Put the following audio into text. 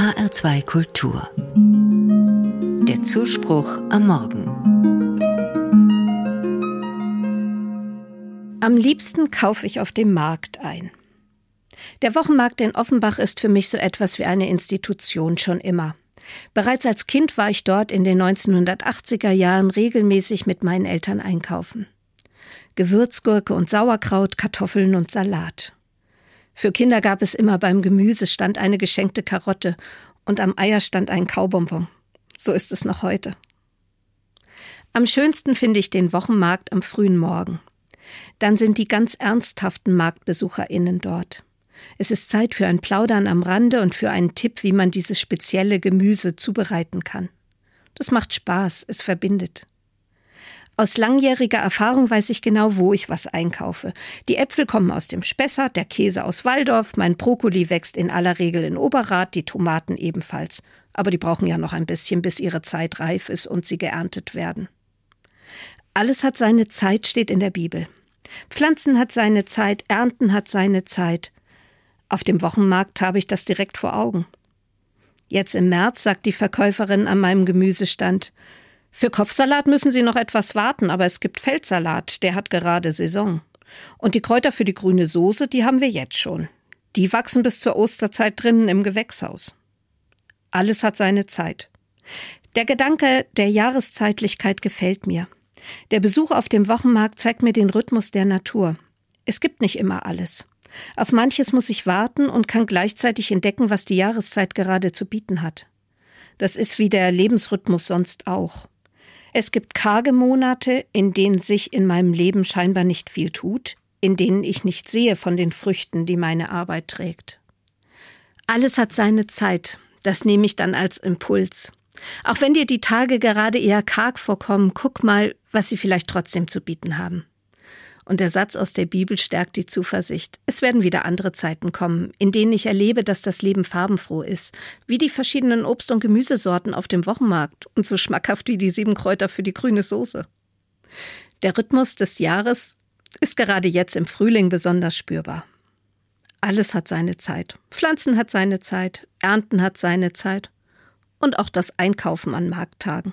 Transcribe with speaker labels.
Speaker 1: HR2 Kultur. Der Zuspruch am Morgen.
Speaker 2: Am liebsten kaufe ich auf dem Markt ein. Der Wochenmarkt in Offenbach ist für mich so etwas wie eine Institution schon immer. Bereits als Kind war ich dort in den 1980er Jahren regelmäßig mit meinen Eltern einkaufen. Gewürzgurke und Sauerkraut, Kartoffeln und Salat. Für Kinder gab es immer beim Gemüsestand eine geschenkte Karotte und am Eierstand ein Kaubonbon. So ist es noch heute. Am schönsten finde ich den Wochenmarkt am frühen Morgen. Dann sind die ganz ernsthaften MarktbesucherInnen dort. Es ist Zeit für ein Plaudern am Rande und für einen Tipp, wie man dieses spezielle Gemüse zubereiten kann. Das macht Spaß, es verbindet. Aus langjähriger Erfahrung weiß ich genau, wo ich was einkaufe. Die Äpfel kommen aus dem Spessart, der Käse aus Waldorf, mein Brokkoli wächst in aller Regel in Oberrat, die Tomaten ebenfalls. Aber die brauchen ja noch ein bisschen, bis ihre Zeit reif ist und sie geerntet werden. Alles hat seine Zeit, steht in der Bibel. Pflanzen hat seine Zeit, Ernten hat seine Zeit. Auf dem Wochenmarkt habe ich das direkt vor Augen. Jetzt im März sagt die Verkäuferin an meinem Gemüsestand, für Kopfsalat müssen Sie noch etwas warten, aber es gibt Feldsalat, der hat gerade Saison. Und die Kräuter für die grüne Soße, die haben wir jetzt schon. Die wachsen bis zur Osterzeit drinnen im Gewächshaus. Alles hat seine Zeit. Der Gedanke der Jahreszeitlichkeit gefällt mir. Der Besuch auf dem Wochenmarkt zeigt mir den Rhythmus der Natur. Es gibt nicht immer alles. Auf manches muss ich warten und kann gleichzeitig entdecken, was die Jahreszeit gerade zu bieten hat. Das ist wie der Lebensrhythmus sonst auch. Es gibt karge Monate, in denen sich in meinem Leben scheinbar nicht viel tut, in denen ich nicht sehe von den Früchten, die meine Arbeit trägt. Alles hat seine Zeit, das nehme ich dann als Impuls. Auch wenn dir die Tage gerade eher karg vorkommen, guck mal, was sie vielleicht trotzdem zu bieten haben. Und der Satz aus der Bibel stärkt die Zuversicht. Es werden wieder andere Zeiten kommen, in denen ich erlebe, dass das Leben farbenfroh ist, wie die verschiedenen Obst- und Gemüsesorten auf dem Wochenmarkt und so schmackhaft wie die sieben Kräuter für die grüne Soße. Der Rhythmus des Jahres ist gerade jetzt im Frühling besonders spürbar. Alles hat seine Zeit. Pflanzen hat seine Zeit, Ernten hat seine Zeit und auch das Einkaufen an Markttagen.